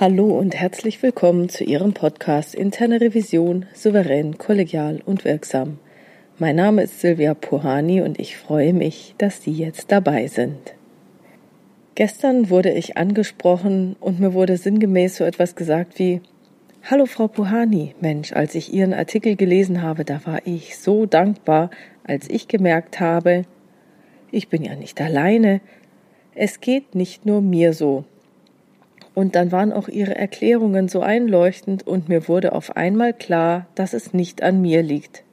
Hallo und herzlich willkommen zu Ihrem Podcast Interne Revision souverän, kollegial und wirksam. Mein Name ist Silvia Puhani und ich freue mich, dass Sie jetzt dabei sind. Gestern wurde ich angesprochen und mir wurde sinngemäß so etwas gesagt wie Hallo Frau Puhani, Mensch, als ich Ihren Artikel gelesen habe, da war ich so dankbar, als ich gemerkt habe, ich bin ja nicht alleine, es geht nicht nur mir so, und dann waren auch ihre Erklärungen so einleuchtend und mir wurde auf einmal klar, dass es nicht an mir liegt.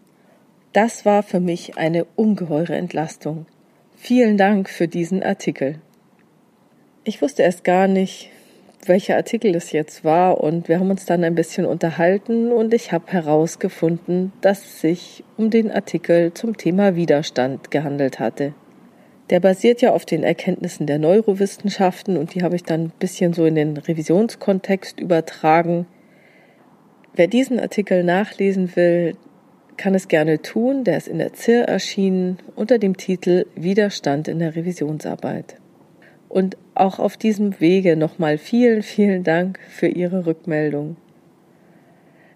Das war für mich eine ungeheure Entlastung. Vielen Dank für diesen Artikel. Ich wusste erst gar nicht, welcher Artikel es jetzt war und wir haben uns dann ein bisschen unterhalten und ich habe herausgefunden, dass es sich um den Artikel zum Thema Widerstand gehandelt hatte. Der basiert ja auf den Erkenntnissen der Neurowissenschaften und die habe ich dann ein bisschen so in den Revisionskontext übertragen. Wer diesen Artikel nachlesen will, kann es gerne tun. Der ist in der ZIR erschienen unter dem Titel Widerstand in der Revisionsarbeit. Und auch auf diesem Wege nochmal vielen, vielen Dank für Ihre Rückmeldung.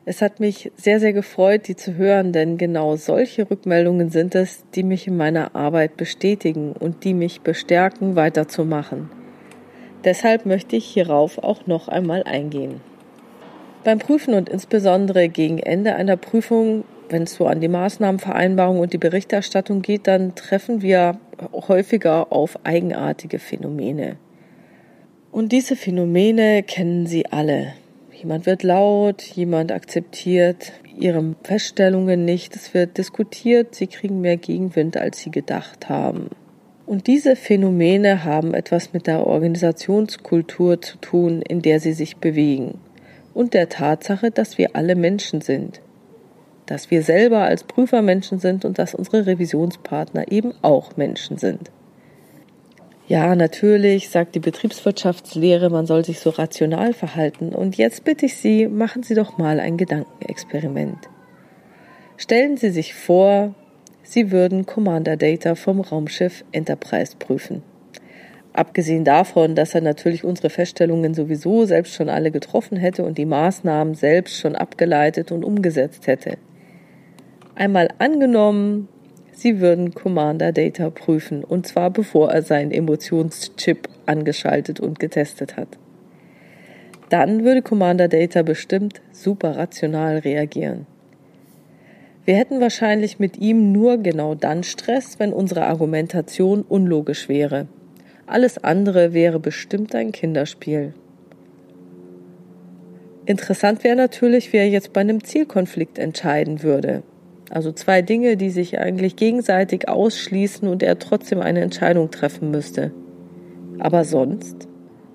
Es hat mich sehr, sehr gefreut, die zu hören, denn genau solche Rückmeldungen sind es, die mich in meiner Arbeit bestätigen und die mich bestärken, weiterzumachen. Deshalb möchte ich hierauf auch noch einmal eingehen. Beim Prüfen und insbesondere gegen Ende einer Prüfung, wenn es so an die Maßnahmenvereinbarung und die Berichterstattung geht, dann treffen wir häufiger auf eigenartige Phänomene. Und diese Phänomene kennen Sie alle. Jemand wird laut, jemand akzeptiert ihre Feststellungen nicht, es wird diskutiert, sie kriegen mehr Gegenwind, als sie gedacht haben. Und diese Phänomene haben etwas mit der Organisationskultur zu tun, in der sie sich bewegen. Und der Tatsache, dass wir alle Menschen sind. Dass wir selber als Prüfer Menschen sind und dass unsere Revisionspartner eben auch Menschen sind. Ja, natürlich, sagt die Betriebswirtschaftslehre, man soll sich so rational verhalten. Und jetzt bitte ich Sie, machen Sie doch mal ein Gedankenexperiment. Stellen Sie sich vor, Sie würden Commander Data vom Raumschiff Enterprise prüfen. Abgesehen davon, dass er natürlich unsere Feststellungen sowieso selbst schon alle getroffen hätte und die Maßnahmen selbst schon abgeleitet und umgesetzt hätte. Einmal angenommen, Sie würden Commander Data prüfen, und zwar bevor er seinen Emotionschip angeschaltet und getestet hat. Dann würde Commander Data bestimmt super rational reagieren. Wir hätten wahrscheinlich mit ihm nur genau dann Stress, wenn unsere Argumentation unlogisch wäre. Alles andere wäre bestimmt ein Kinderspiel. Interessant wäre natürlich, wie er jetzt bei einem Zielkonflikt entscheiden würde. Also zwei Dinge, die sich eigentlich gegenseitig ausschließen und er trotzdem eine Entscheidung treffen müsste. Aber sonst?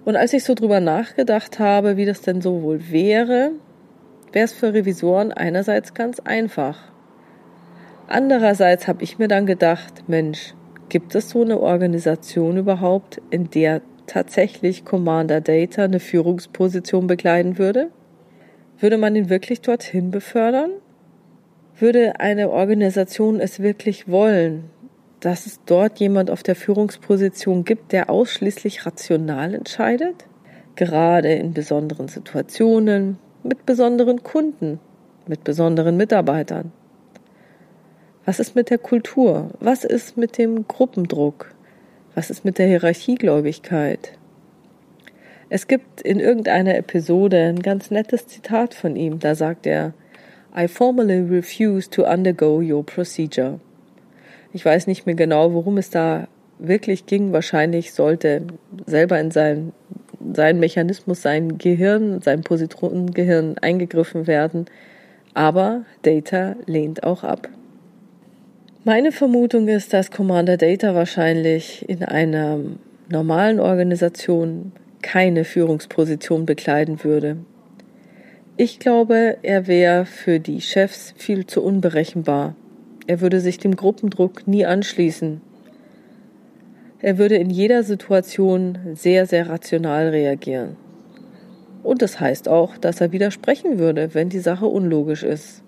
Und als ich so drüber nachgedacht habe, wie das denn so wohl wäre, wäre es für Revisoren einerseits ganz einfach. Andererseits habe ich mir dann gedacht, Mensch, gibt es so eine Organisation überhaupt, in der tatsächlich Commander Data eine Führungsposition bekleiden würde? Würde man ihn wirklich dorthin befördern? Würde eine Organisation es wirklich wollen, dass es dort jemand auf der Führungsposition gibt, der ausschließlich rational entscheidet? Gerade in besonderen Situationen, mit besonderen Kunden, mit besonderen Mitarbeitern. Was ist mit der Kultur? Was ist mit dem Gruppendruck? Was ist mit der Hierarchiegläubigkeit? Es gibt in irgendeiner Episode ein ganz nettes Zitat von ihm, da sagt er, I formally refuse to undergo your procedure. Ich weiß nicht mehr genau, worum es da wirklich ging. Wahrscheinlich sollte selber in sein, sein Mechanismus, sein Gehirn, sein Positronengehirn eingegriffen werden. Aber Data lehnt auch ab. Meine Vermutung ist, dass Commander Data wahrscheinlich in einer normalen Organisation keine Führungsposition bekleiden würde. Ich glaube, er wäre für die Chefs viel zu unberechenbar. Er würde sich dem Gruppendruck nie anschließen. Er würde in jeder Situation sehr, sehr rational reagieren. Und das heißt auch, dass er widersprechen würde, wenn die Sache unlogisch ist.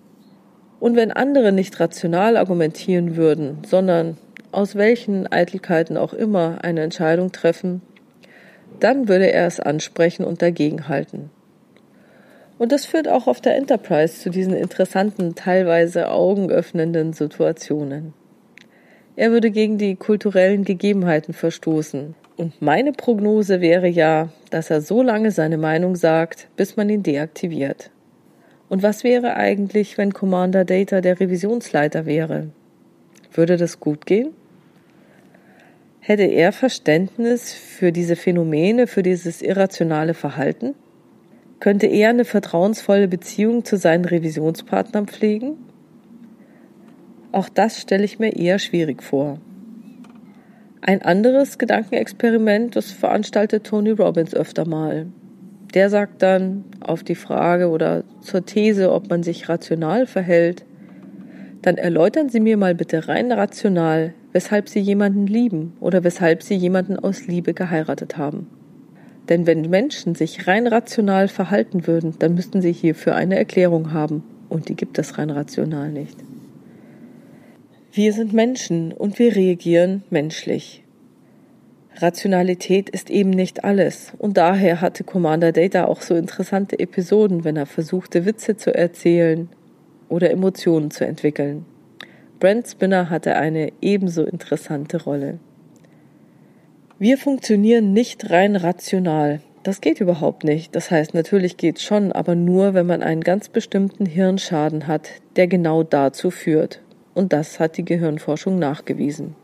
Und wenn andere nicht rational argumentieren würden, sondern aus welchen Eitelkeiten auch immer eine Entscheidung treffen, dann würde er es ansprechen und dagegenhalten. Und das führt auch auf der Enterprise zu diesen interessanten, teilweise augenöffnenden Situationen. Er würde gegen die kulturellen Gegebenheiten verstoßen. Und meine Prognose wäre ja, dass er so lange seine Meinung sagt, bis man ihn deaktiviert. Und was wäre eigentlich, wenn Commander Data der Revisionsleiter wäre? Würde das gut gehen? Hätte er Verständnis für diese Phänomene, für dieses irrationale Verhalten? Könnte er eine vertrauensvolle Beziehung zu seinen Revisionspartnern pflegen? Auch das stelle ich mir eher schwierig vor. Ein anderes Gedankenexperiment, das veranstaltet Tony Robbins öfter mal. Der sagt dann auf die Frage oder zur These, ob man sich rational verhält, dann erläutern Sie mir mal bitte rein rational, weshalb Sie jemanden lieben oder weshalb Sie jemanden aus Liebe geheiratet haben. Denn wenn Menschen sich rein rational verhalten würden, dann müssten sie hierfür eine Erklärung haben. Und die gibt es rein rational nicht. Wir sind Menschen und wir reagieren menschlich. Rationalität ist eben nicht alles. Und daher hatte Commander Data auch so interessante Episoden, wenn er versuchte, Witze zu erzählen oder Emotionen zu entwickeln. Brent Spinner hatte eine ebenso interessante Rolle. Wir funktionieren nicht rein rational. Das geht überhaupt nicht. Das heißt, natürlich geht schon, aber nur, wenn man einen ganz bestimmten Hirnschaden hat, der genau dazu führt. Und das hat die Gehirnforschung nachgewiesen.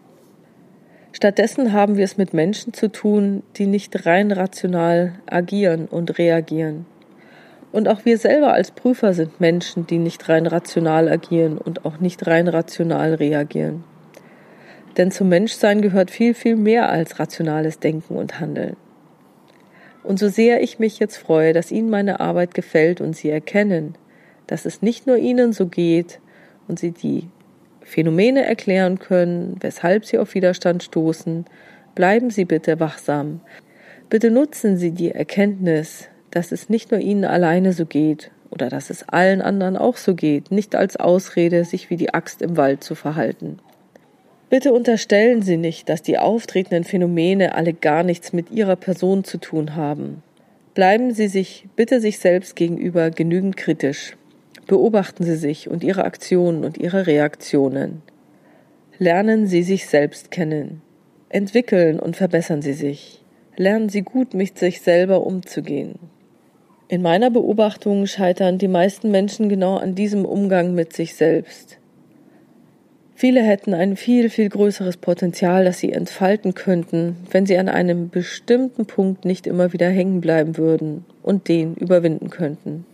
Stattdessen haben wir es mit Menschen zu tun, die nicht rein rational agieren und reagieren. Und auch wir selber als Prüfer sind Menschen, die nicht rein rational agieren und auch nicht rein rational reagieren. Denn zum Menschsein gehört viel, viel mehr als rationales Denken und Handeln. Und so sehr ich mich jetzt freue, dass Ihnen meine Arbeit gefällt und Sie erkennen, dass es nicht nur Ihnen so geht und Sie die Phänomene erklären können, weshalb Sie auf Widerstand stoßen, bleiben Sie bitte wachsam. Bitte nutzen Sie die Erkenntnis, dass es nicht nur Ihnen alleine so geht oder dass es allen anderen auch so geht, nicht als Ausrede, sich wie die Axt im Wald zu verhalten. Bitte unterstellen Sie nicht, dass die auftretenden Phänomene alle gar nichts mit Ihrer Person zu tun haben. Bleiben Sie sich bitte sich selbst gegenüber genügend kritisch. Beobachten Sie sich und Ihre Aktionen und Ihre Reaktionen. Lernen Sie sich selbst kennen. Entwickeln und verbessern Sie sich. Lernen Sie gut mit sich selber umzugehen. In meiner Beobachtung scheitern die meisten Menschen genau an diesem Umgang mit sich selbst. Viele hätten ein viel, viel größeres Potenzial, das sie entfalten könnten, wenn sie an einem bestimmten Punkt nicht immer wieder hängen bleiben würden und den überwinden könnten.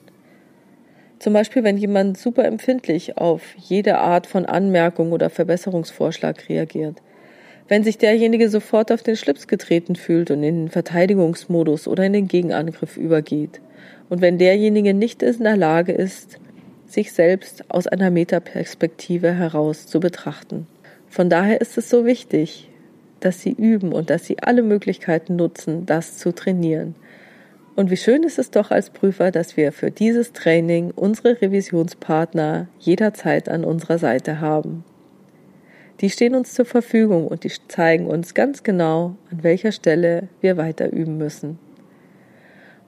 Zum Beispiel, wenn jemand super empfindlich auf jede Art von Anmerkung oder Verbesserungsvorschlag reagiert. Wenn sich derjenige sofort auf den Schlips getreten fühlt und in den Verteidigungsmodus oder in den Gegenangriff übergeht. Und wenn derjenige nicht in der Lage ist, sich selbst aus einer Metaperspektive heraus zu betrachten. Von daher ist es so wichtig, dass sie üben und dass sie alle Möglichkeiten nutzen, das zu trainieren. Und wie schön ist es doch als Prüfer, dass wir für dieses Training unsere Revisionspartner jederzeit an unserer Seite haben. Die stehen uns zur Verfügung und die zeigen uns ganz genau, an welcher Stelle wir weiter üben müssen.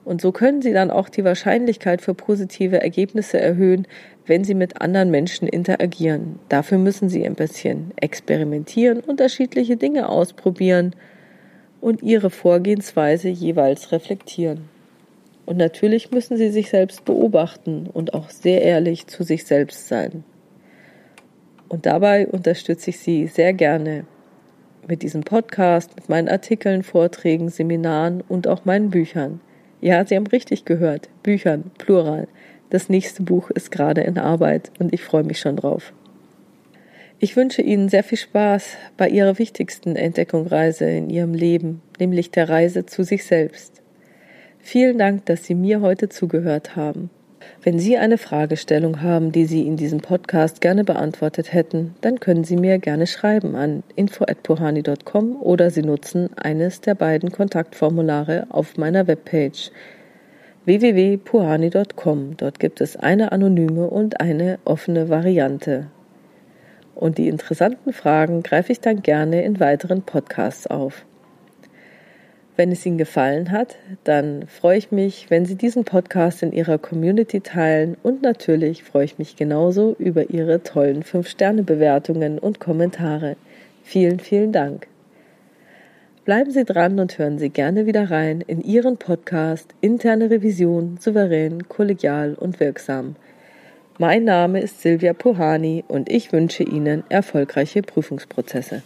Und so können Sie dann auch die Wahrscheinlichkeit für positive Ergebnisse erhöhen, wenn Sie mit anderen Menschen interagieren. Dafür müssen Sie ein bisschen experimentieren, unterschiedliche Dinge ausprobieren und Ihre Vorgehensweise jeweils reflektieren. Und natürlich müssen Sie sich selbst beobachten und auch sehr ehrlich zu sich selbst sein. Und dabei unterstütze ich Sie sehr gerne mit diesem Podcast, mit meinen Artikeln, Vorträgen, Seminaren und auch meinen Büchern. Ja, Sie haben richtig gehört. Büchern, Plural. Das nächste Buch ist gerade in Arbeit und ich freue mich schon drauf. Ich wünsche Ihnen sehr viel Spaß bei Ihrer wichtigsten Entdeckungsreise in Ihrem Leben, nämlich der Reise zu sich selbst. Vielen Dank, dass Sie mir heute zugehört haben. Wenn Sie eine Fragestellung haben, die Sie in diesem Podcast gerne beantwortet hätten, dann können Sie mir gerne schreiben an info@pohani.com oder Sie nutzen eines der beiden Kontaktformulare auf meiner Webpage www.puhani.com. Dort gibt es eine anonyme und eine offene Variante. Und die interessanten Fragen greife ich dann gerne in weiteren Podcasts auf. Wenn es Ihnen gefallen hat, dann freue ich mich, wenn Sie diesen Podcast in Ihrer Community teilen und natürlich freue ich mich genauso über Ihre tollen 5-Sterne-Bewertungen und Kommentare. Vielen, vielen Dank. Bleiben Sie dran und hören Sie gerne wieder rein in Ihren Podcast Interne Revision souverän, kollegial und wirksam. Mein Name ist Silvia Pohani und ich wünsche Ihnen erfolgreiche Prüfungsprozesse.